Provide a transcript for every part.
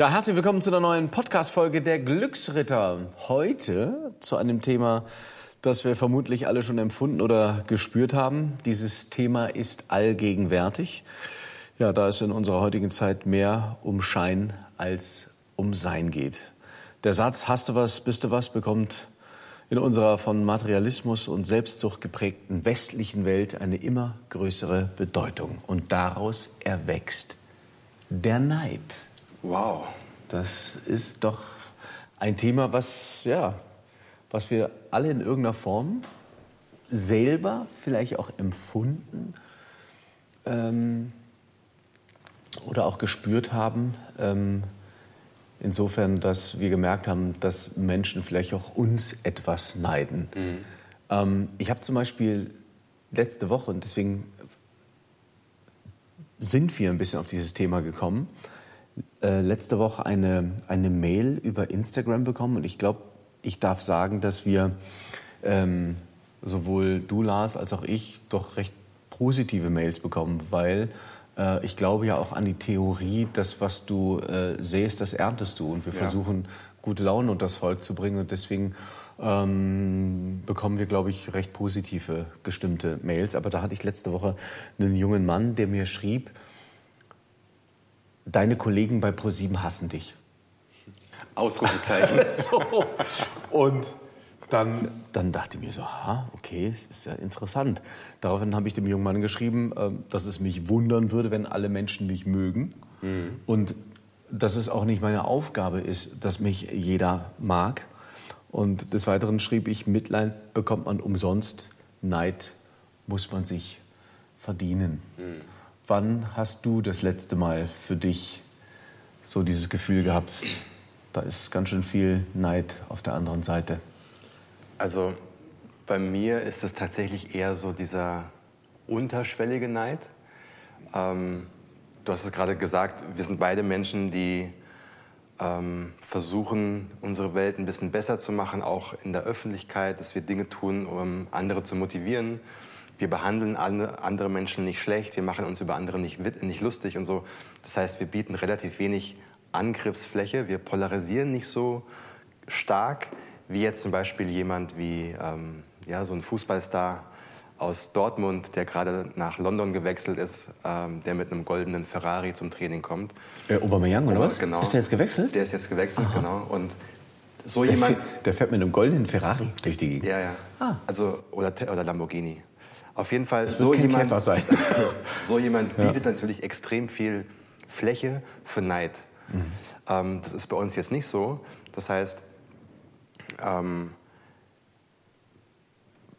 Ja, herzlich willkommen zu einer neuen Podcast-Folge der Glücksritter. Heute zu einem Thema, das wir vermutlich alle schon empfunden oder gespürt haben. Dieses Thema ist allgegenwärtig. Ja, da es in unserer heutigen Zeit mehr um Schein als um Sein geht. Der Satz, hast du was, bist du was, bekommt in unserer von Materialismus und Selbstsucht geprägten westlichen Welt eine immer größere Bedeutung. Und daraus erwächst der Neid. Wow. Das ist doch ein Thema, was, ja, was wir alle in irgendeiner Form selber vielleicht auch empfunden ähm, oder auch gespürt haben. Ähm, insofern, dass wir gemerkt haben, dass Menschen vielleicht auch uns etwas neiden. Mhm. Ähm, ich habe zum Beispiel letzte Woche, und deswegen sind wir ein bisschen auf dieses Thema gekommen, äh, letzte Woche eine, eine Mail über Instagram bekommen und ich glaube, ich darf sagen, dass wir ähm, sowohl du, Lars, als auch ich doch recht positive Mails bekommen, weil äh, ich glaube ja auch an die Theorie, dass was du äh, sähst, das erntest du. Und wir ja. versuchen, gute Laune unter das Volk zu bringen. Und deswegen ähm, bekommen wir, glaube ich, recht positive gestimmte Mails. Aber da hatte ich letzte Woche einen jungen Mann, der mir schrieb, deine Kollegen bei ProSieben hassen dich. Ausrufezeichen. so. Und dann, dann dachte ich mir so, aha, okay, das ist ja interessant. Daraufhin habe ich dem jungen Mann geschrieben, äh, dass es mich wundern würde, wenn alle Menschen mich mögen. Mhm. Und dass es auch nicht meine Aufgabe ist, dass mich jeder mag. Und des Weiteren schrieb ich, Mitleid bekommt man umsonst, Neid muss man sich verdienen. Mhm. Wann hast du das letzte Mal für dich so dieses Gefühl gehabt, da ist ganz schön viel Neid auf der anderen Seite? Also bei mir ist es tatsächlich eher so dieser unterschwellige Neid. Ähm, du hast es gerade gesagt, wir sind beide Menschen, die ähm, versuchen, unsere Welt ein bisschen besser zu machen, auch in der Öffentlichkeit, dass wir Dinge tun, um andere zu motivieren wir behandeln andere Menschen nicht schlecht, wir machen uns über andere nicht, nicht lustig und so. Das heißt, wir bieten relativ wenig Angriffsfläche, wir polarisieren nicht so stark wie jetzt zum Beispiel jemand wie ähm, ja, so ein Fußballstar aus Dortmund, der gerade nach London gewechselt ist, ähm, der mit einem goldenen Ferrari zum Training kommt. Äh, Aubameyang oder was? Genau. Ist der jetzt gewechselt? Der ist jetzt gewechselt, Aha. genau. Und so der jemand, der fährt mit einem goldenen Ferrari durch die Gegend. Ja, ja. Ah. Also oder, oder Lamborghini. Auf jeden Fall, so jemand, so jemand bietet ja. natürlich extrem viel Fläche für Neid. Mhm. Ähm, das ist bei uns jetzt nicht so. Das heißt, ähm,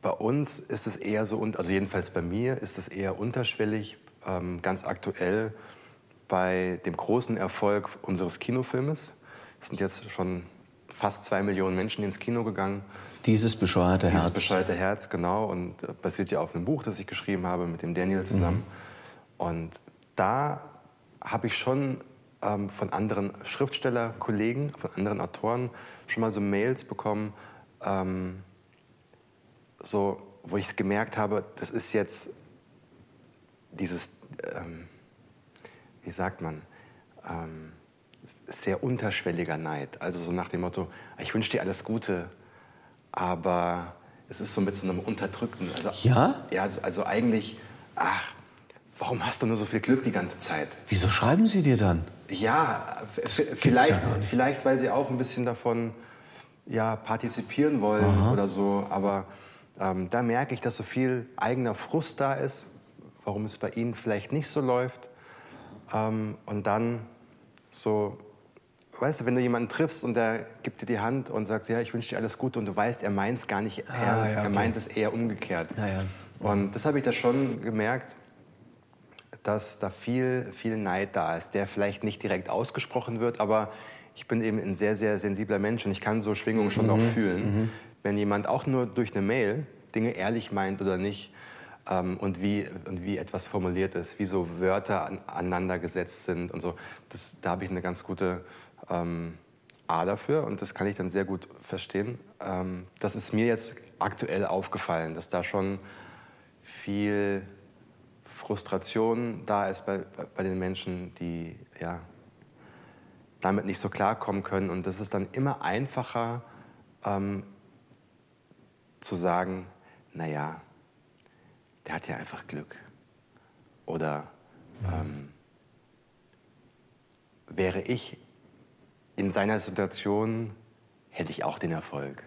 bei uns ist es eher so, also jedenfalls bei mir ist es eher unterschwellig, ähm, ganz aktuell bei dem großen Erfolg unseres Kinofilmes. Es sind jetzt schon fast zwei Millionen Menschen ins Kino gegangen. Dieses bescheuerte Herz. Dieses bescheuerte Herz, genau. Und äh, basiert ja auf einem Buch, das ich geschrieben habe mit dem Daniel zusammen. Mhm. Und da habe ich schon ähm, von anderen Schriftstellerkollegen, von anderen Autoren schon mal so Mails bekommen, ähm, so, wo ich gemerkt habe, das ist jetzt dieses, ähm, wie sagt man, ähm, sehr unterschwelliger Neid. Also so nach dem Motto, ich wünsche dir alles Gute, aber es ist so mit so einem unterdrückten. Also, ja? Ja, also, also eigentlich, ach, warum hast du nur so viel Glück die ganze Zeit? Wieso schreiben sie dir dann? Ja, vielleicht, ja vielleicht, weil sie auch ein bisschen davon ja, partizipieren wollen Aha. oder so. Aber ähm, da merke ich, dass so viel eigener Frust da ist, warum es bei ihnen vielleicht nicht so läuft. Ähm, und dann so weißt du, wenn du jemanden triffst und der gibt dir die Hand und sagt, ja, ich wünsche dir alles Gute und du weißt, er meint es gar nicht ah, ernst, ja, okay. er meint es eher umgekehrt. Ja, ja. Und das habe ich da schon gemerkt, dass da viel, viel Neid da ist, der vielleicht nicht direkt ausgesprochen wird, aber ich bin eben ein sehr, sehr sensibler Mensch und ich kann so Schwingungen schon mhm. noch fühlen. Mhm. Wenn jemand auch nur durch eine Mail Dinge ehrlich meint oder nicht, ähm, und, wie, und wie etwas formuliert ist, wie so Wörter an, aneinander gesetzt sind und so. Das, da habe ich eine ganz gute ähm, A dafür und das kann ich dann sehr gut verstehen. Ähm, das ist mir jetzt aktuell aufgefallen, dass da schon viel Frustration da ist bei, bei den Menschen, die ja, damit nicht so klarkommen können. Und das ist dann immer einfacher ähm, zu sagen, naja, der hat ja einfach Glück. Oder ähm, wäre ich in seiner Situation, hätte ich auch den Erfolg.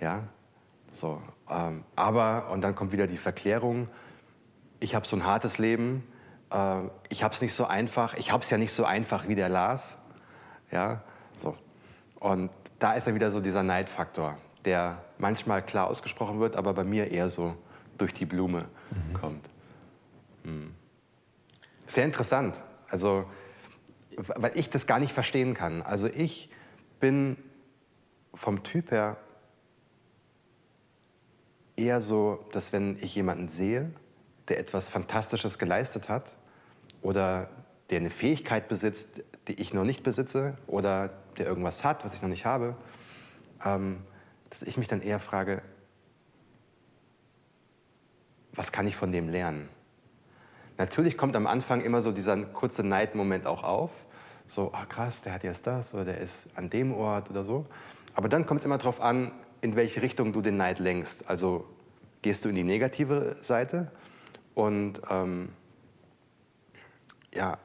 Ja, so. Ähm, aber, und dann kommt wieder die Verklärung, ich habe so ein hartes Leben, äh, ich habe es nicht so einfach, ich habe es ja nicht so einfach wie der Lars. Ja, so. Und da ist dann wieder so dieser Neidfaktor, der manchmal klar ausgesprochen wird, aber bei mir eher so durch die Blume mhm. kommt. Hm. Sehr interessant. Also, weil ich das gar nicht verstehen kann. Also ich bin vom Typ her eher so, dass wenn ich jemanden sehe, der etwas Fantastisches geleistet hat oder der eine Fähigkeit besitzt, die ich noch nicht besitze oder der irgendwas hat, was ich noch nicht habe, ähm, dass ich mich dann eher frage, was kann ich von dem lernen? Natürlich kommt am Anfang immer so dieser kurze Neidmoment auch auf. So, ah krass, der hat jetzt das oder der ist an dem Ort oder so. Aber dann kommt es immer darauf an, in welche Richtung du den Neid lenkst. Also gehst du in die negative Seite und ähm, ja,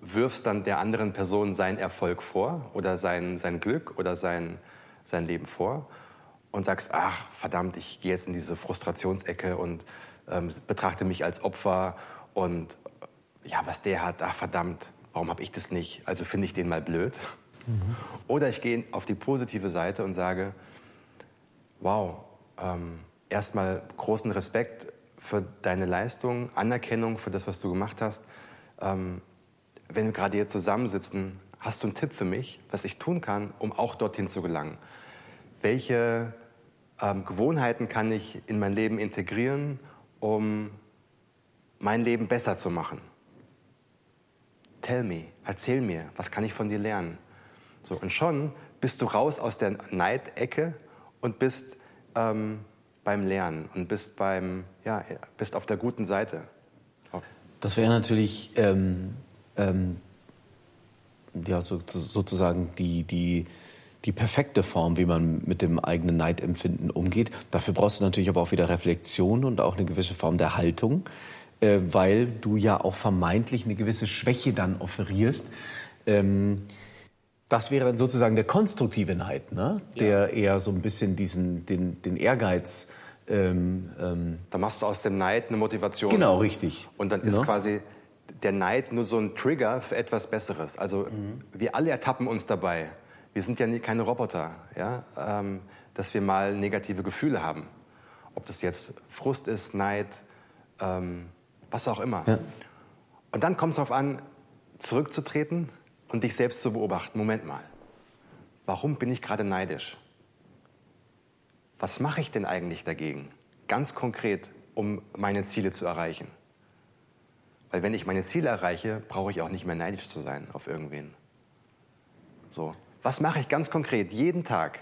wirfst dann der anderen Person seinen Erfolg vor oder sein, sein Glück oder sein, sein Leben vor und sagst, ach verdammt, ich gehe jetzt in diese Frustrationsecke und ähm, betrachte mich als Opfer und ja, was der hat, ach verdammt, warum habe ich das nicht? Also finde ich den mal blöd. Mhm. Oder ich gehe auf die positive Seite und sage, wow, ähm, erstmal großen Respekt für deine Leistung, Anerkennung für das, was du gemacht hast. Ähm, wenn wir gerade hier zusammensitzen, hast du einen Tipp für mich, was ich tun kann, um auch dorthin zu gelangen? Welche ähm, Gewohnheiten kann ich in mein Leben integrieren, um mein Leben besser zu machen? Tell me, erzähl mir, was kann ich von dir lernen? So, und schon bist du raus aus der Neidecke und bist ähm, beim Lernen und bist, beim, ja, bist auf der guten Seite. Das wäre natürlich ähm, ähm, ja, so, sozusagen die, die, die perfekte Form, wie man mit dem eigenen Neidempfinden umgeht. Dafür brauchst du natürlich aber auch wieder Reflexion und auch eine gewisse Form der Haltung, äh, weil du ja auch vermeintlich eine gewisse Schwäche dann offerierst. Ähm, das wäre dann sozusagen der konstruktive Neid, ne? der ja. eher so ein bisschen diesen, den, den Ehrgeiz. Ähm, ähm, da machst du aus dem Neid eine Motivation. Genau, richtig. Und dann ist no? Ne? quasi der Neid nur so ein Trigger für etwas Besseres. Also mhm. wir alle ertappen uns dabei. Wir sind ja nie, keine Roboter, ja? Ähm, dass wir mal negative Gefühle haben. Ob das jetzt Frust ist, Neid, ähm, was auch immer. Ja. Und dann kommt es darauf an, zurückzutreten und dich selbst zu beobachten. Moment mal, warum bin ich gerade neidisch? Was mache ich denn eigentlich dagegen? Ganz konkret, um meine Ziele zu erreichen. Weil wenn ich meine Ziele erreiche, brauche ich auch nicht mehr neidisch zu sein auf irgendwen. So, was mache ich ganz konkret jeden Tag?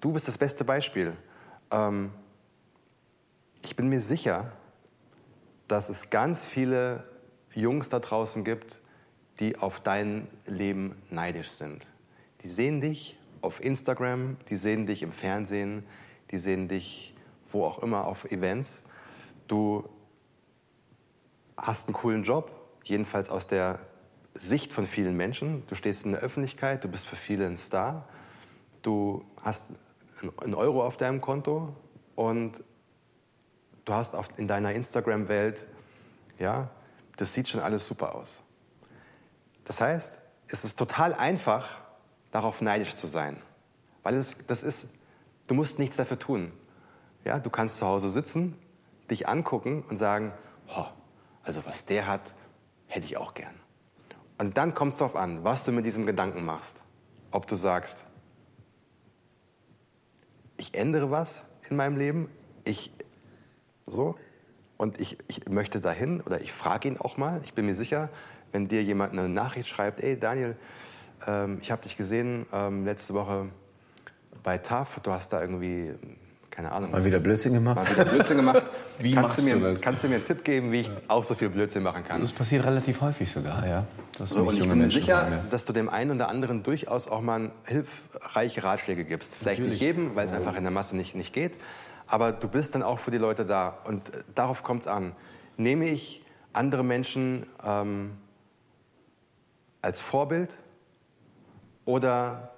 Du bist das beste Beispiel. Ähm, ich bin mir sicher, dass es ganz viele Jungs da draußen gibt, die auf dein Leben neidisch sind. Die sehen dich auf Instagram, die sehen dich im Fernsehen, die sehen dich wo auch immer auf Events. Du hast einen coolen Job, jedenfalls aus der Sicht von vielen Menschen. Du stehst in der Öffentlichkeit, du bist für viele ein Star, du hast einen Euro auf deinem Konto und du hast in deiner Instagram-Welt, ja, das sieht schon alles super aus. Das heißt, es ist total einfach, darauf neidisch zu sein. Weil es, das ist, du musst nichts dafür tun. Ja, du kannst zu Hause sitzen, dich angucken und sagen, oh, also was der hat, hätte ich auch gern. Und dann kommt es darauf an, was du mit diesem Gedanken machst. Ob du sagst, ich ändere was in meinem Leben, ich so, und ich, ich möchte dahin oder ich frage ihn auch mal, ich bin mir sicher, wenn dir jemand eine Nachricht schreibt, ey Daniel, ähm, ich habe dich gesehen ähm, letzte Woche bei TAF, du hast da irgendwie, keine Ahnung. Mal wieder Blödsinn gemacht? Mal wieder Blödsinn gemacht. wie kannst machst du, mir, du das? Kannst du mir einen Tipp geben, wie ich auch so viel Blödsinn machen kann? Das passiert relativ häufig sogar, ja. So, und ich bin mir sicher, ja. dass du dem einen oder anderen durchaus auch mal hilfreiche Ratschläge gibst. Vielleicht Natürlich. nicht jedem, weil es einfach in der Masse nicht, nicht geht. Aber du bist dann auch für die Leute da. Und äh, darauf kommt es an. Nehme ich andere Menschen ähm, als Vorbild oder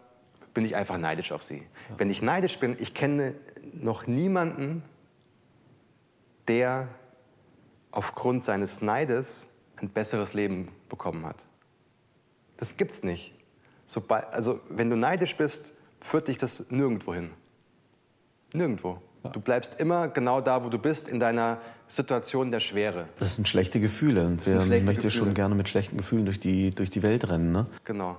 bin ich einfach neidisch auf sie? Wenn ich neidisch bin, ich kenne noch niemanden, der aufgrund seines Neides ein besseres Leben bekommen hat. Das gibt's nicht. Sobald, also wenn du neidisch bist, führt dich das nirgendwo hin. Nirgendwo. Du bleibst immer genau da, wo du bist, in deiner Situation der Schwere. Das sind schlechte Gefühle. Und wer möchte Gefühle. schon gerne mit schlechten Gefühlen durch die, durch die Welt rennen, ne? Genau.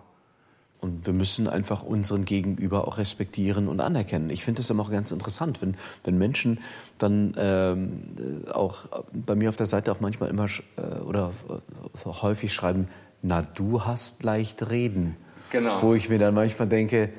Und wir müssen einfach unseren Gegenüber auch respektieren und anerkennen. Ich finde es immer auch ganz interessant, wenn, wenn Menschen dann ähm, äh, auch bei mir auf der Seite auch manchmal immer äh, oder äh, häufig schreiben, na du hast leicht reden. Genau. Wo ich mir dann manchmal denke,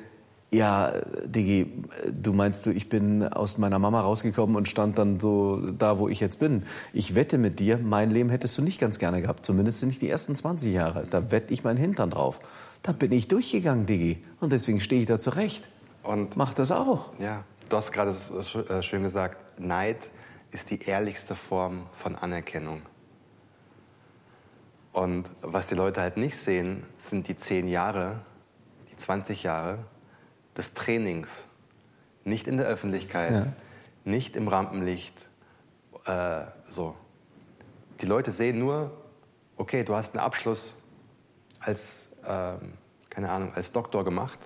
ja, Digi, du meinst du, ich bin aus meiner Mama rausgekommen und stand dann so da, wo ich jetzt bin. Ich wette mit dir, mein Leben hättest du nicht ganz gerne gehabt. Zumindest nicht die ersten 20 Jahre. Da wette ich meinen Hintern drauf. Da bin ich durchgegangen, Digi. Und deswegen stehe ich da zurecht. Und Mach das auch. ja, du hast gerade äh, schön gesagt, Neid ist die ehrlichste Form von Anerkennung. Und was die Leute halt nicht sehen, sind die 10 Jahre, die 20 Jahre des Trainings. Nicht in der Öffentlichkeit, Ja. nicht im Rampenlicht. Äh, so. Die Leute sehen nur, okay, du hast einen Abschluss als, ähm, keine Ahnung, als Doktor gemacht.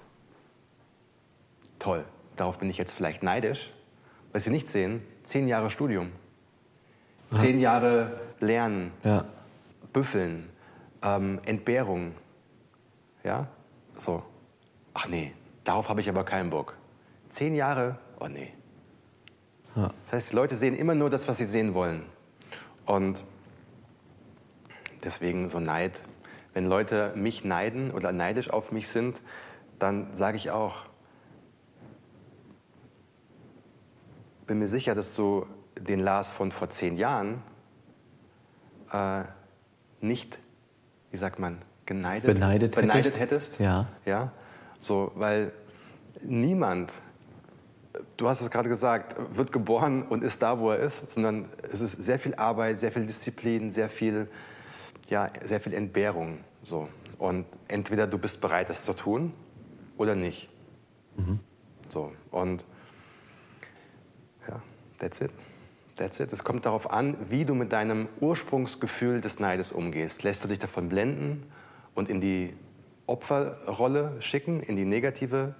Toll, darauf bin ich jetzt vielleicht neidisch. Was sie nicht sehen, zehn Jahre Studium. Zehn Jahre Lernen, Ja. Büffeln, ähm, Entbehrung. Ja? So. Ach nee, darauf habe ich aber keinen Bock. Zehn Jahre? Oh nee. Ja. Das heißt, die Leute sehen immer nur das, was sie sehen wollen. Und deswegen so Neid. Wenn Leute mich neiden oder neidisch auf mich sind, dann sage ich auch, bin mir sicher, dass du den Lars von vor zehn Jahren äh, nicht, wie sagt man, geneidet, Beneidet beneidet hättest? hättest. Ja. Ja, so, weil niemand, du hast es gerade gesagt, wird geboren und ist da, wo er ist, sondern es ist sehr viel Arbeit, sehr viel Disziplin, sehr viel, ja, sehr viel Entbehrung. So. Und entweder du bist bereit, das zu tun oder nicht. So. Und ja, that's it. That's it. Es kommt darauf an, wie du mit deinem Ursprungsgefühl des Neides umgehst. Lässt du dich davon blenden und in die Opferrolle schicken, in die negative,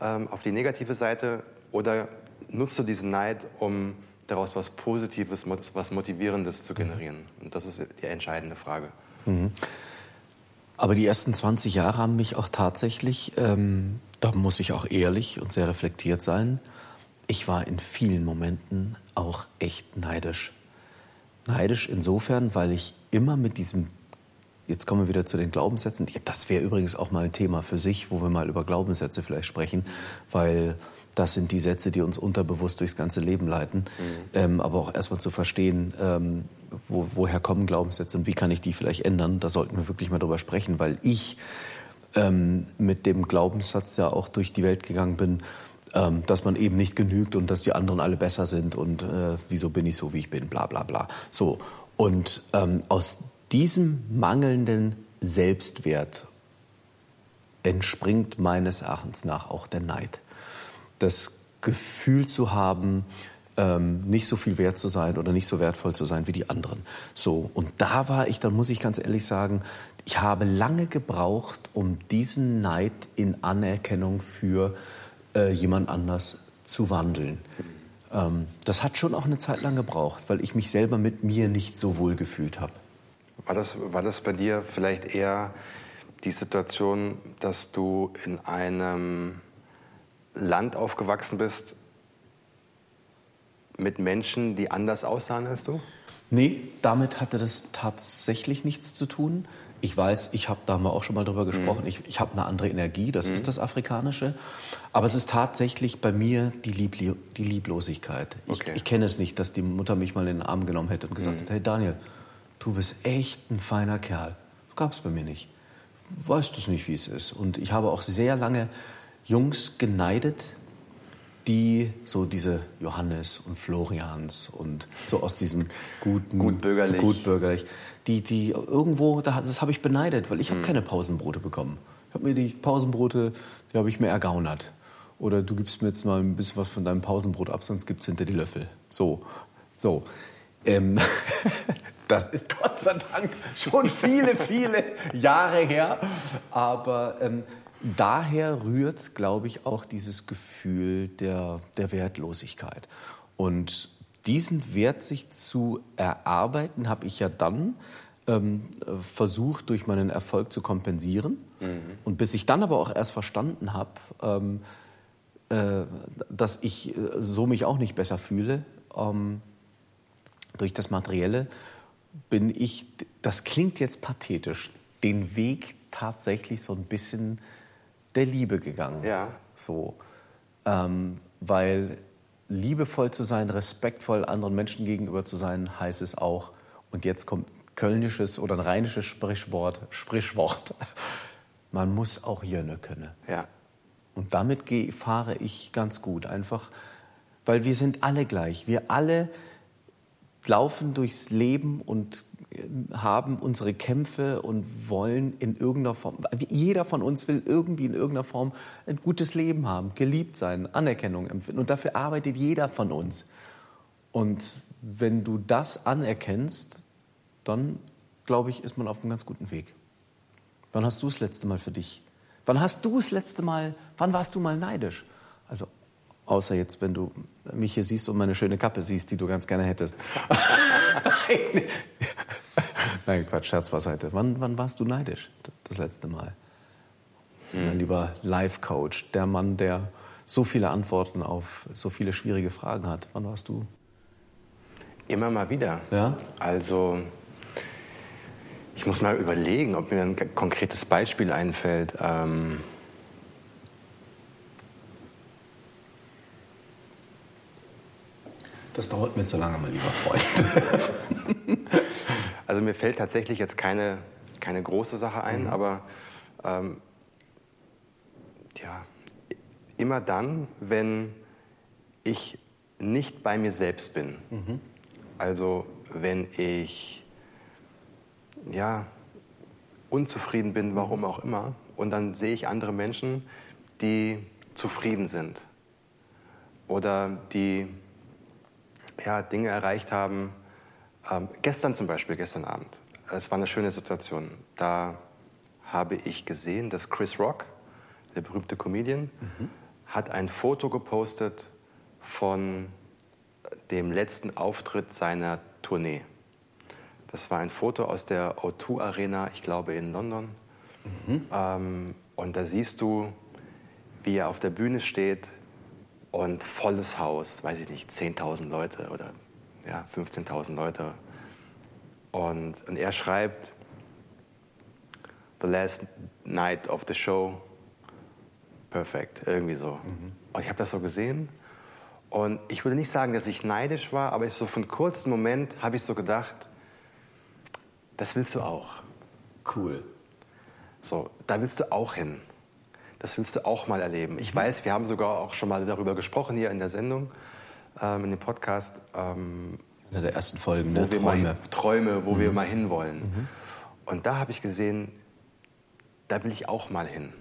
ähm, auf die negative Seite, oder nutzt du diesen Neid, um daraus was Positives, was Motivierendes zu generieren? Und das ist die entscheidende Frage. Aber die ersten 20 Jahre haben mich auch tatsächlich, ähm, da muss ich auch ehrlich und sehr reflektiert sein, ich war in vielen Momenten auch echt neidisch. Neidisch insofern, weil ich immer mit diesem, jetzt kommen wir wieder zu den Glaubenssätzen, Ja, das wäre übrigens auch mal ein Thema für sich, wo wir mal über Glaubenssätze vielleicht sprechen, weil das sind die Sätze, die uns unterbewusst durchs ganze Leben leiten. Ähm, aber auch erstmal zu verstehen, ähm, wo, woher kommen Glaubenssätze und wie kann ich die vielleicht ändern, da sollten wir wirklich mal drüber sprechen, weil ich ähm, mit dem Glaubenssatz ja auch durch die Welt gegangen bin, ähm, dass man eben nicht genügt und dass die anderen alle besser sind und äh, wieso bin ich so, wie ich bin, bla bla bla. So, und ähm, aus diesem mangelnden Selbstwert entspringt meines Erachtens nach auch der Neid. Das Gefühl zu haben, ähm, nicht so viel wert zu sein oder nicht so wertvoll zu sein wie die anderen. So, und da war ich, dann muss ich ganz ehrlich sagen, ich habe lange gebraucht, um diesen Neid in Anerkennung für äh, jemand anders zu wandeln. Ähm, das hat schon auch eine Zeit lang gebraucht, weil ich mich selber mit mir nicht so wohl gefühlt habe. War das, war das bei dir vielleicht eher die Situation, dass du in einem Land aufgewachsen bist mit Menschen, die anders aussahen als du? Nee, damit hatte das tatsächlich nichts zu tun. Ich weiß, ich habe da mal auch schon mal drüber gesprochen, mhm. ich, ich habe eine andere Energie, das mhm. ist das Afrikanische. Aber es ist tatsächlich bei mir die, Liebli die Lieblosigkeit. Ich, okay. ich kenne es nicht, dass die Mutter mich mal in den Arm genommen hätte und gesagt mhm. hat, hey Daniel, du bist echt ein feiner Kerl. Das gab es bei mir nicht. Weißt du nicht, wie es ist. Und ich habe auch sehr lange Jungs geneidet, die so diese Johannes und Florians und so aus diesem guten gutbürgerlich, gutbürgerlich die die irgendwo das habe ich beneidet, weil ich habe mhm. keine Pausenbrote bekommen. Ich habe mir die Pausenbrote, die habe ich mir ergaunert. Oder du gibst mir jetzt mal ein bisschen was von deinem Pausenbrot ab, sonst gibt es hinter die Löffel. So, so. Ähm, das ist Gott sei Dank schon viele, viele Jahre her. Aber ähm, daher rührt, glaube ich, auch dieses Gefühl der, der Wertlosigkeit. Und diesen Wert sich zu erarbeiten, habe ich ja dann ähm, versucht, durch meinen Erfolg zu kompensieren. Mhm. Und bis ich dann aber auch erst verstanden habe, ähm, äh, dass ich äh, so mich auch nicht besser fühle, ähm, durch das Materielle, bin ich, das klingt jetzt pathetisch, den Weg tatsächlich so ein bisschen der Liebe gegangen. Ja. So. Ähm, weil liebevoll zu sein, respektvoll anderen Menschen gegenüber zu sein, heißt es auch, und jetzt kommt kölnisches oder ein rheinisches Sprichwort, Sprichwort, man muss auch Jönne können. Ja. Und damit fahre ich ganz gut, einfach, weil wir sind alle gleich. Wir alle laufen durchs Leben und äh, haben unsere Kämpfe und wollen in irgendeiner Form, jeder von uns will irgendwie in irgendeiner Form ein gutes Leben haben, geliebt sein, Anerkennung empfinden. Und dafür arbeitet jeder von uns. Und wenn du das anerkennst, dann, glaube ich, ist man auf einem ganz guten Weg. Wann hast du das letzte Mal für dich? Wann hast du das letzte Mal, wann warst du mal neidisch? Also Außer jetzt, wenn du mich hier siehst und meine schöne Kappe siehst, die du ganz gerne hättest. Nein, Quatsch, Scherz beiseite. Wann, wann warst du neidisch das letzte Mal? Hm. Mein lieber Life-Coach, der Mann, der so viele Antworten auf so viele schwierige Fragen hat. Wann warst du? Immer mal wieder. Ja? Also, ich muss mal überlegen, ob mir ein konkretes Beispiel einfällt. Ähm Das dauert mir zu lange, mein lieber Freund. also mir fällt tatsächlich jetzt keine, keine große Sache ein, mhm. aber ähm, ja, immer dann, wenn ich nicht bei mir selbst bin. Mhm. Also wenn ich ja, unzufrieden bin, warum auch immer, und dann sehe ich andere Menschen, die zufrieden sind oder die ja, Dinge erreicht haben. Ähm, gestern zum Beispiel, gestern Abend, es war eine schöne Situation. Da habe ich gesehen, dass Chris Rock, der berühmte Comedian, mhm. hat ein Foto gepostet von dem letzten Auftritt seiner Tournee. Das war ein Foto aus der O2 Arena, ich glaube in London. Mhm. Ähm, und da siehst du, wie er auf der Bühne steht, und volles Haus, weiß ich nicht, 10.000 Leute oder ja, 15.000 Leute. Und, und er schreibt, The last night of the show, perfekt, irgendwie so. Mhm. Und ich habe das so gesehen und ich würde nicht sagen, dass ich neidisch war, aber ich so für einen kurzen Moment habe ich so gedacht, das willst du auch. Cool. So, da willst du auch hin. Das willst du auch mal erleben. Ich mhm. weiß, wir haben sogar auch schon mal darüber gesprochen hier in der Sendung, ähm, in dem Podcast. Ähm, in der ersten Folgen, ne? Träume. Mal, Träume, wo mhm. wir mal hinwollen. Mhm. Und da habe ich gesehen, da will ich auch mal hin.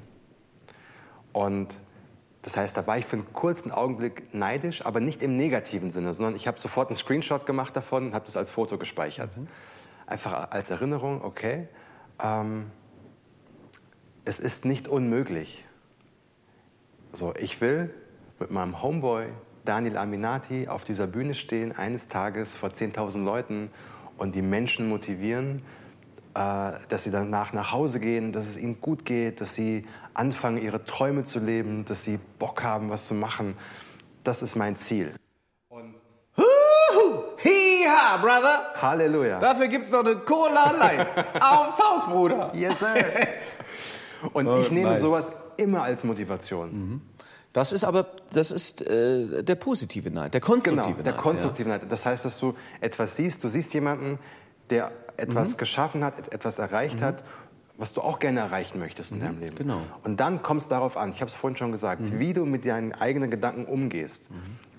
Und das heißt, da war ich für einen kurzen Augenblick neidisch, aber nicht im negativen Sinne, sondern ich habe sofort einen Screenshot gemacht davon und habe das als Foto gespeichert. Mhm. Einfach als Erinnerung, okay. Ähm, es ist nicht unmöglich. So, ich will mit meinem Homeboy Daniel Aminati auf dieser Bühne stehen, eines Tages vor 10.000 Leuten und die Menschen motivieren, äh, dass sie danach nach Hause gehen, dass es ihnen gut geht, dass sie anfangen, ihre Träume zu leben, dass sie Bock haben, was zu machen. Das ist mein Ziel. Und Hiha, Brother! Halleluja. Dafür gibt's noch eine Cola Light aufs Haus, Bruder. Yes, sir. Und Oh, ich nehme nice. sowas immer als Motivation. Das ist aber, das ist äh, der positive Neid, der Genau, konstruktive der Neid. konstruktive Neid. Das heißt, dass du etwas siehst, du siehst jemanden, der etwas Mhm. geschaffen hat, et- etwas erreicht hat, was du auch gerne erreichen möchtest in deinem Leben. genau. Und dann kommt es darauf an, ich habe es vorhin schon gesagt, wie du mit deinen eigenen Gedanken umgehst.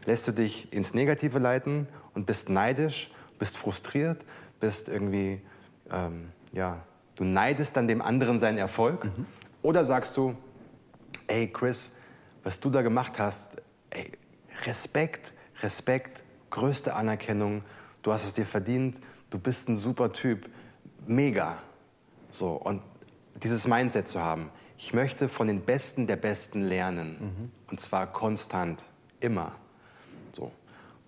Lässt du dich ins Negative leiten und bist neidisch, bist frustriert, bist irgendwie, ähm, ja, du neidest dann dem anderen seinen Erfolg? Oder sagst du, ey Chris, was du da gemacht hast, ey, Respekt, Respekt, größte Anerkennung, du hast es dir verdient, du bist ein super Typ, mega. So, und dieses Mindset zu haben, ich möchte von den Besten der Besten lernen. Und zwar konstant, immer. So.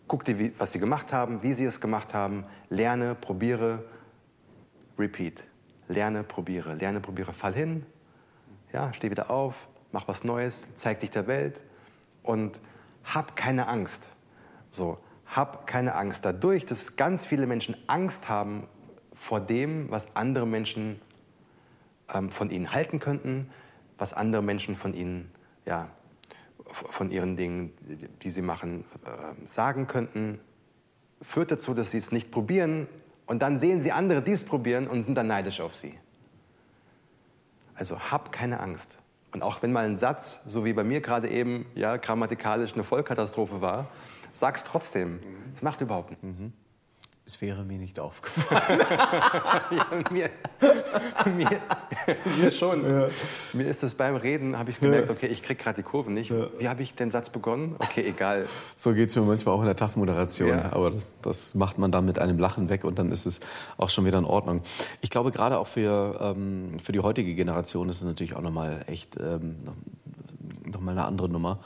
Guck dir, wie, was sie gemacht haben, wie sie es gemacht haben, lerne, probiere, repeat. Lerne, probiere, lerne, probiere, fall hin, ja, steh wieder auf, mach was Neues, zeig dich der Welt und hab keine Angst. So, hab keine Angst. Dadurch, dass ganz viele Menschen Angst haben vor dem, was andere Menschen ähm, von ihnen halten könnten, was andere Menschen von ihnen, ja, von ihren Dingen, die- die sie machen, äh, sagen könnten, führt dazu, dass sie es nicht probieren und dann sehen sie andere, die es probieren und sind dann neidisch auf sie. Also hab keine Angst. Und auch wenn mal ein Satz, so wie bei mir gerade eben, ja, grammatikalisch eine Vollkatastrophe war, sag's trotzdem. Es macht überhaupt nichts. Es wäre mir nicht aufgefallen. Ja, mir, mir, mir schon. Mir ist das beim Reden, habe ich gemerkt, okay, ich krieg gerade die Kurve nicht. Wie habe ich den Satz begonnen? Okay, egal. So geht's mir manchmal auch in der TAF-Moderation. Ja. Aber das macht man dann mit einem Lachen weg und dann ist es auch schon wieder in Ordnung. Ich glaube, gerade auch für, ähm, für die heutige Generation ist es natürlich auch nochmal echt ähm, noch, noch mal eine andere Nummer.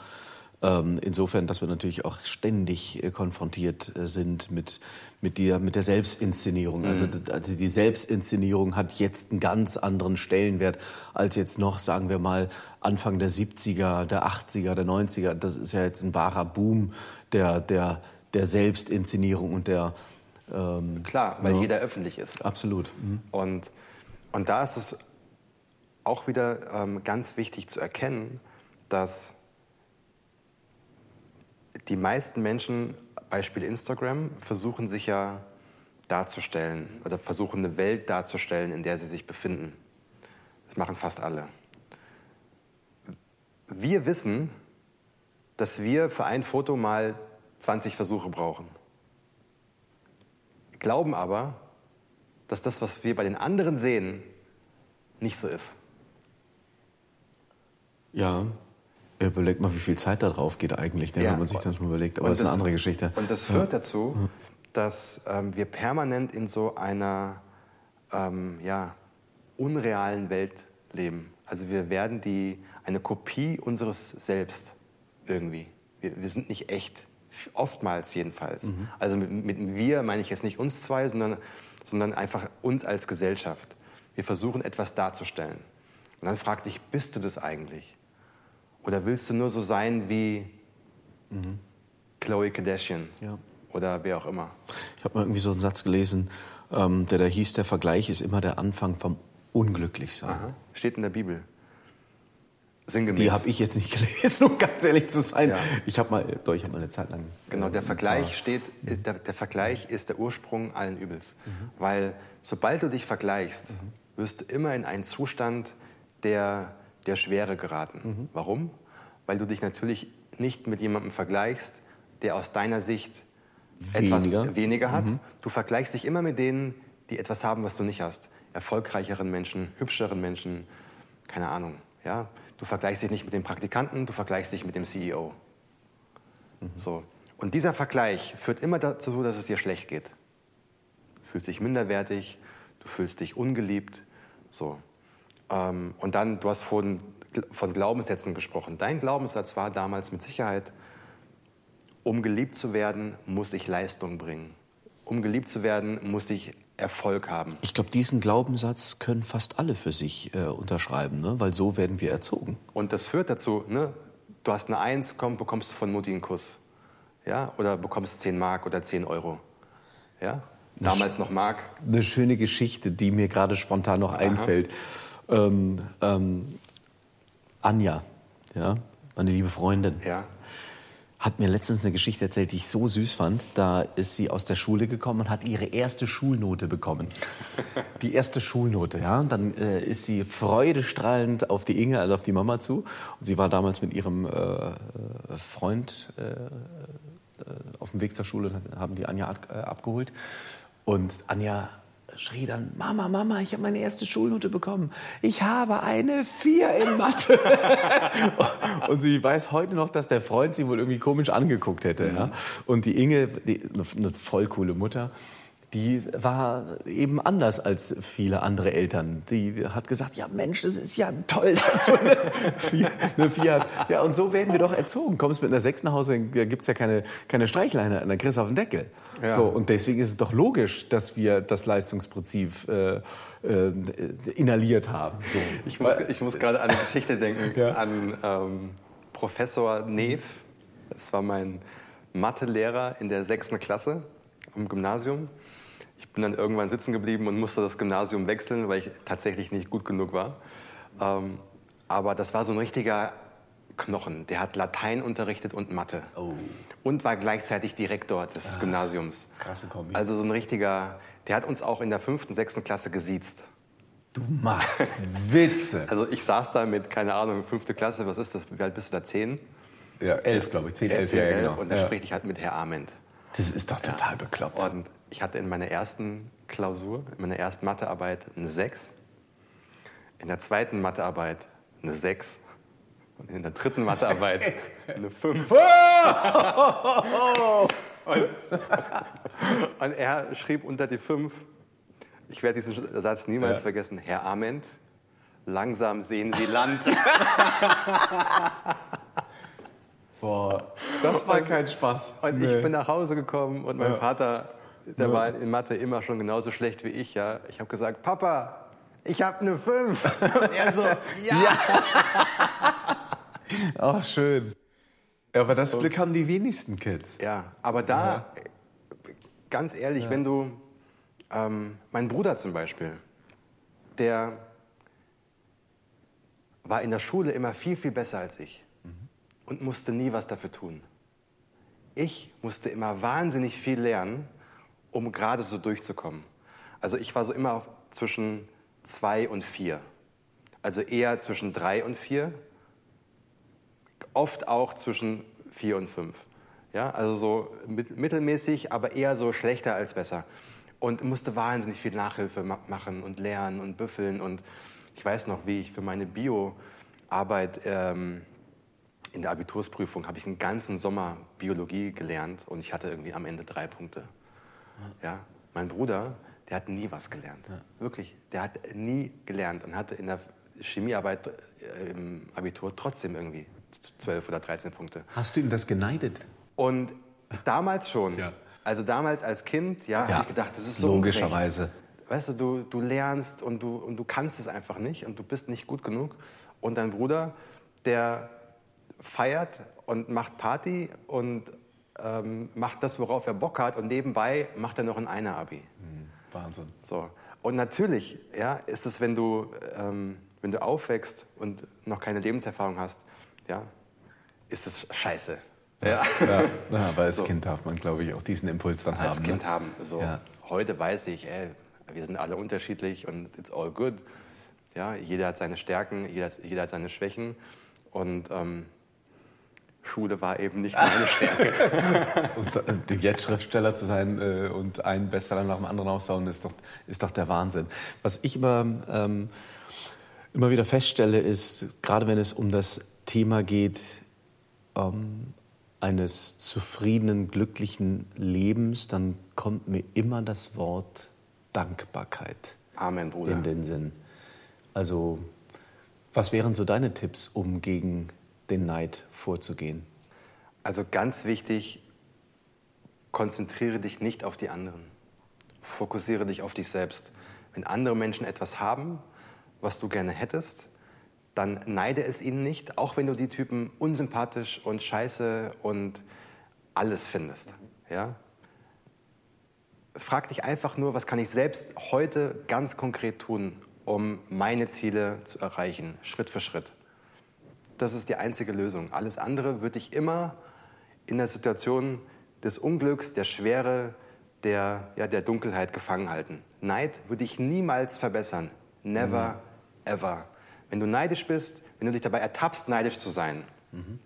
Ähm, insofern, dass wir natürlich auch ständig äh, konfrontiert äh, sind mit, mit, der, mit der Selbstinszenierung. Also, d- also die Selbstinszenierung hat jetzt einen ganz anderen Stellenwert als jetzt noch, sagen wir mal, Anfang der 70er, der 80er, der 90er. Das ist ja jetzt ein wahrer Boom der, der, der Selbstinszenierung und der ähm, Klar, weil Ja. jeder öffentlich ist. absolut. Mhm. Und, und da ist es auch wieder ähm, ganz wichtig zu erkennen, dass die meisten Menschen, Beispiel Instagram, versuchen sich ja darzustellen oder versuchen eine Welt darzustellen, in der sie sich befinden. Das machen fast alle. Wir wissen, dass wir für ein Foto mal 20 Versuche brauchen. Glauben aber, dass das, was wir bei den anderen sehen, nicht so ist. Ja. Überleg mal, wie viel Zeit da drauf geht eigentlich, ne, Ja. wenn man sich das mal überlegt. Aber Und das ist eine andere Geschichte. Und das führt dazu, dass ähm, wir permanent in so einer ähm, ja, unrealen Welt leben. Also wir werden die, eine Kopie unseres Selbst irgendwie. Wir, wir sind nicht echt, oftmals jedenfalls. Mhm. Also mit, mit wir meine ich jetzt nicht uns zwei, sondern, sondern einfach uns als Gesellschaft. Wir versuchen etwas darzustellen. Und dann frag dich, bist du das eigentlich? Oder willst du nur so sein wie Chloe Kardashian Ja. oder wer auch immer? Ich habe mal irgendwie so einen Satz gelesen, ähm, der da hieß, der Vergleich ist immer der Anfang vom Unglücklichsein. Steht in der Bibel. Sinngemäß. Die habe ich jetzt nicht gelesen, um ganz ehrlich zu sein. Ja. Ich habe mal, doch, ich habe mal eine Zeit lang. Genau, der äh, Vergleich steht, äh, der, der Vergleich ist der Ursprung allen Übels. Weil sobald du dich vergleichst, wirst du immer in einen Zustand der, der Schwere geraten. Warum? Weil du dich natürlich nicht mit jemandem vergleichst, der aus deiner Sicht Weniger. etwas weniger hat. Du vergleichst dich immer mit denen, die etwas haben, was du nicht hast. Erfolgreicheren Menschen, hübscheren Menschen, keine Ahnung. Ja? Du vergleichst dich nicht mit dem Praktikanten, du vergleichst dich mit dem CEO. So. Und dieser Vergleich führt immer dazu, dass es dir schlecht geht. Du fühlst dich minderwertig, du fühlst dich ungeliebt. So. Ähm, und dann, du hast von, von Glaubenssätzen gesprochen. Dein Glaubenssatz war damals mit Sicherheit, um geliebt zu werden, muss ich Leistung bringen. Um geliebt zu werden, muss ich Erfolg haben. Ich glaube, diesen Glaubenssatz können fast alle für sich äh, unterschreiben, ne? weil so werden wir erzogen. Und das führt dazu, ne, du hast eine Eins, komm, bekommst du von Mutti einen Kuss. Ja? Oder bekommst 10 Mark oder 10 Euro. Ja? Damals noch mag. Eine schöne Geschichte, die mir gerade spontan noch einfällt. Ähm, ähm, Anja, ja, meine liebe Freundin, Ja. hat mir letztens eine Geschichte erzählt, die ich so süß fand. Da ist sie aus der Schule gekommen und hat ihre erste Schulnote bekommen. Die erste Schulnote, ja. Und dann äh, ist sie freudestrahlend auf die Inge, also auf die Mama zu. Und sie war damals mit ihrem äh, äh, Freund äh, äh, auf dem Weg zur Schule und haben die Anja äh, abgeholt. Und Anja schrie dann, Mama, Mama, ich habe meine erste Schulnote bekommen. Ich habe eine Vier in Mathe. und sie weiß heute noch, dass der Freund sie wohl irgendwie komisch angeguckt hätte. Ja? Und die Inge, die, eine voll coole Mutter, die war eben anders als viele andere Eltern. Die hat gesagt, ja Mensch, das ist ja toll, dass du eine Vier, eine Vier hast. Ja, und so werden wir doch erzogen. Kommst mit einer Sechs nach Hause, da gibt's ja keine, keine Streichleine, dann kriegst du auf den Deckel. Ja. So, und deswegen ist es doch logisch, dass wir das Leistungsprinzip äh, äh, inhaliert haben. So. Ich muss, ich muss gerade an eine Geschichte denken, Ja. an ähm, Professor Neef. Das war mein Mathelehrer in der sechsten Klasse am Gymnasium. Ich bin dann irgendwann sitzen geblieben und musste das Gymnasium wechseln, weil ich tatsächlich nicht gut genug war. Ähm, aber das war so ein richtiger Knochen. Der hat Latein unterrichtet und Mathe. Oh. Und war gleichzeitig Direktor des Gymnasiums. krasse Kombi. Also so ein richtiger, der hat uns auch in der fünften, sechsten Klasse gesiezt. Du machst Witze. Also ich saß da mit, keine Ahnung, fünfte Klasse, was ist das? Wie alt bist du da? Zehn? Ja, elf, glaube ich. Zehn, elf, ja, elf. genau. Und da Ja. spreche ich halt mit Herr Ament. Das ist doch total bekloppt. Und ich hatte in meiner ersten Klausur, in meiner ersten Mathearbeit eine 6, in der zweiten Mathearbeit eine 6 und in der dritten Mathearbeit eine 5. und, und er schrieb unter die 5, ich werde diesen Satz niemals Ja. vergessen, Herr Ament, langsam sehen Sie Land. Boah, das war kein Spaß. Und Nee. ich bin nach Hause gekommen und mein Ja. Vater, der Ja. war in Mathe immer schon genauso schlecht wie ich. Ja. Ich habe gesagt, Papa, ich habe eine 5. Und er so, ja. Ach, schön. Ja, aber das Glück haben die wenigsten Kids. Ja, aber da, ganz ehrlich, wenn du, ähm, mein Bruder zum Beispiel, der war in der Schule immer viel, viel besser als ich und musste nie was dafür tun. Ich musste immer wahnsinnig viel lernen, um gerade so durchzukommen. Also ich war so immer zwischen zwei und vier. Also eher zwischen drei und vier, oft auch zwischen vier und fünf. Ja, also so mit, mittelmäßig, aber eher so schlechter als besser. Und musste wahnsinnig viel Nachhilfe ma machen und lernen und büffeln. Und ich weiß noch, wie ich für meine Bio-Arbeit ähm, in der Abitursprüfung habe ich einen ganzen Sommer Biologie gelernt und ich hatte irgendwie am Ende drei Punkte. Ja, mein Bruder, der hat nie was gelernt. Wirklich, der hat nie gelernt und hatte in der Chemiearbeit äh, im Abitur trotzdem irgendwie 12 oder 13 Punkte. Hast du ihm das geneidet? Und damals schon, Ja. also damals als Kind, ja, Ja, habe ich gedacht, das ist so logischerweise. ungerecht. Weißt du, du, du lernst und du, und du kannst es einfach nicht und du bist nicht gut genug. Und dein Bruder, der feiert und macht Party und ähm, macht das, worauf er Bock hat und nebenbei macht er noch ein Einer-Abi. Wahnsinn. So. Und natürlich ja, ist es, wenn du, ähm, wenn du aufwächst und noch keine Lebenserfahrung hast, ja, ist es scheiße. Ja. Ja, ja, aber als So. Kind darf man, glaube ich, auch diesen Impuls dann Als haben. Kind ne? haben. So. Ja. Heute weiß ich, ey, wir sind alle unterschiedlich und it's all good. Ja, jeder hat seine Stärken, jeder, jeder hat seine Schwächen. Und ähm, Schule war eben nicht meine Stärke. Und äh, jetzt Schriftsteller zu sein äh, und einen Bestseller nach dem anderen aussauen, ist doch, ist doch der Wahnsinn. Was ich immer, ähm, immer wieder feststelle, ist, gerade wenn es um das Thema geht, ähm, eines zufriedenen, glücklichen Lebens, dann kommt mir immer das Wort Dankbarkeit Amen, Bruder. in den Sinn. Also, was wären so deine Tipps, um gegen den Neid vorzugehen? Also ganz wichtig, konzentriere dich nicht auf die anderen. Fokussiere dich auf dich selbst. Wenn andere Menschen etwas haben, was du gerne hättest, dann neide es ihnen nicht, auch wenn du die Typen unsympathisch und scheiße und alles findest. Ja? frag dich einfach nur, was kann ich selbst heute ganz konkret tun, um meine Ziele zu erreichen, Schritt für Schritt. Das ist die einzige Lösung. Alles andere würde ich immer in der Situation des Unglücks, der Schwere, der, ja, der Dunkelheit gefangen halten. Neid würde ich niemals verbessern. Never, mhm. ever. Wenn du neidisch bist, wenn du dich dabei ertappst, neidisch zu sein, mhm.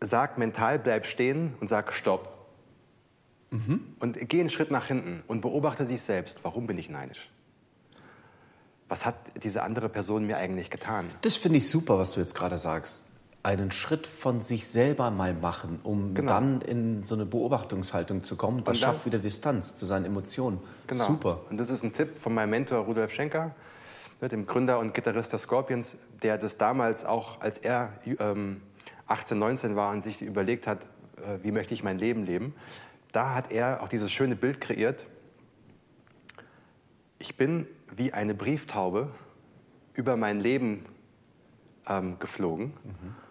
sag mental, bleib stehen und sag Stopp. Mhm. Und geh einen Schritt nach hinten und beobachte dich selbst. Warum bin ich neidisch? Was hat diese andere Person mir eigentlich getan? Das finde ich super, was du jetzt gerade sagst einen Schritt von sich selber mal machen, um genau. dann in so eine Beobachtungshaltung zu kommen. Das schafft wieder Distanz zu seinen Emotionen. Genau. Super. Und das ist ein Tipp von meinem Mentor Rudolf Schenker, ne, dem Gründer und Gitarrist der Scorpions, der das damals auch, als er ähm, 18, 19 war und sich überlegt hat, äh, wie möchte ich mein Leben leben, da hat er auch dieses schöne Bild kreiert. Ich bin wie eine Brieftaube über mein Leben ähm, geflogen. Mhm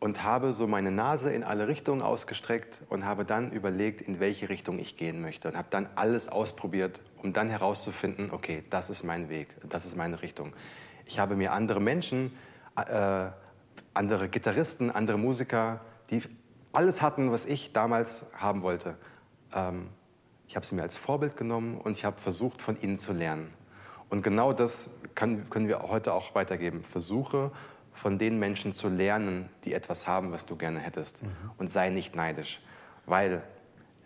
und habe so meine Nase in alle Richtungen ausgestreckt und habe dann überlegt, in welche Richtung ich gehen möchte und habe dann alles ausprobiert, um dann herauszufinden, okay, das ist mein Weg, das ist meine Richtung. Ich habe mir andere Menschen, äh, andere Gitarristen, andere Musiker, die alles hatten, was ich damals haben wollte. Ähm, ich habe sie mir als Vorbild genommen und ich habe versucht, von ihnen zu lernen. Und genau das kann, können wir heute auch weitergeben. Versuche von den Menschen zu lernen, die etwas haben, was du gerne hättest. Mhm. Und sei nicht neidisch, weil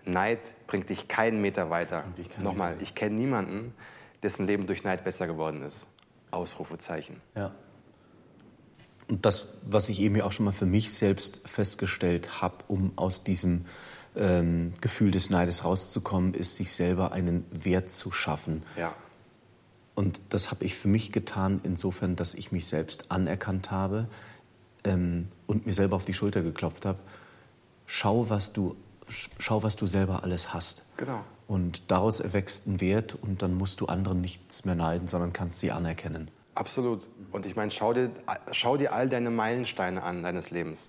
Neid bringt dich keinen Meter weiter. Nochmal, ich kenne niemanden, dessen Leben durch Neid besser geworden ist. Ausrufezeichen. Ja. Und das, was ich eben auch schon mal für mich selbst festgestellt habe, um aus diesem ähm, Gefühl des Neides rauszukommen, ist, sich selber einen Wert zu schaffen. Ja. Und das habe ich für mich getan, insofern, dass ich mich selbst anerkannt habe ähm, und mir selber auf die Schulter geklopft habe. Schau, was du, schau, was du selber alles hast. Genau. Und daraus erwächst ein Wert und dann musst du anderen nichts mehr neiden, sondern kannst sie anerkennen. Absolut. Und ich meine, schau dir, schau dir all deine Meilensteine an deines Lebens.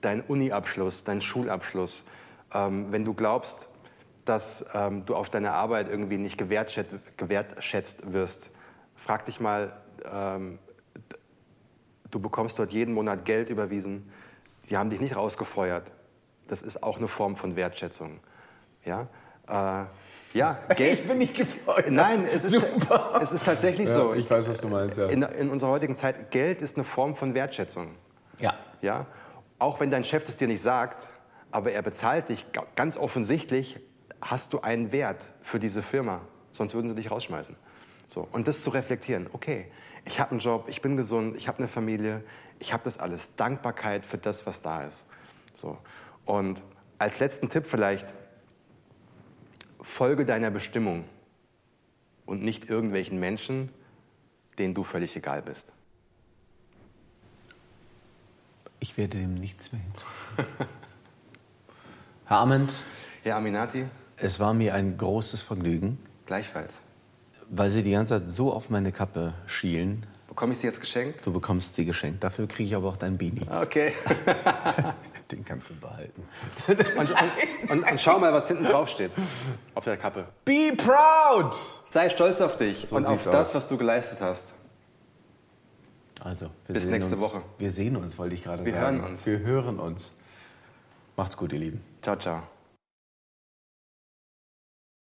Dein Uni-Abschluss, dein Schulabschluss. Ähm, wenn du glaubst, dass ähm, du auf deine Arbeit irgendwie nicht gewertschätzt, gewertschätzt wirst. Frag dich mal, ähm, du bekommst dort jeden Monat Geld überwiesen, die haben dich nicht rausgefeuert. Das ist auch eine Form von Wertschätzung. Ja, äh, ja Geld. Ich bin nicht gefeuert. Nein, es ist, Super. es ist tatsächlich ja, so. Ich weiß, was du meinst, ja. In, in unserer heutigen Zeit, Geld ist eine Form von Wertschätzung. Ja. ja. Auch wenn dein Chef das dir nicht sagt, aber er bezahlt dich ganz offensichtlich hast du einen Wert für diese Firma? Sonst würden sie dich rausschmeißen. So, und das zu reflektieren, okay, ich habe einen Job, ich bin gesund, ich habe eine Familie, ich habe das alles. Dankbarkeit für das, was da ist. So. Und als letzten Tipp vielleicht, folge deiner Bestimmung und nicht irgendwelchen Menschen, denen du völlig egal bist. Ich werde dem nichts mehr hinzufügen. Herr Ament. Herr Aminati. Es war mir ein großes Vergnügen. Gleichfalls. Weil Sie die ganze Zeit so auf meine Kappe schielen. Bekomme ich sie jetzt geschenkt? Du bekommst sie geschenkt. Dafür kriege ich aber auch dein Beanie. Okay. Den kannst du behalten. Und, und, und, und, schau mal, was hinten drauf steht. Auf der Kappe. Be proud! Sei stolz auf dich so und auf das, aus. was du geleistet hast. Also, Bis nächste uns, Woche. Wir sehen uns, wollte ich gerade sagen. Wir hören uns. Wir hören uns. Macht's gut, ihr Lieben. Ciao, ciao.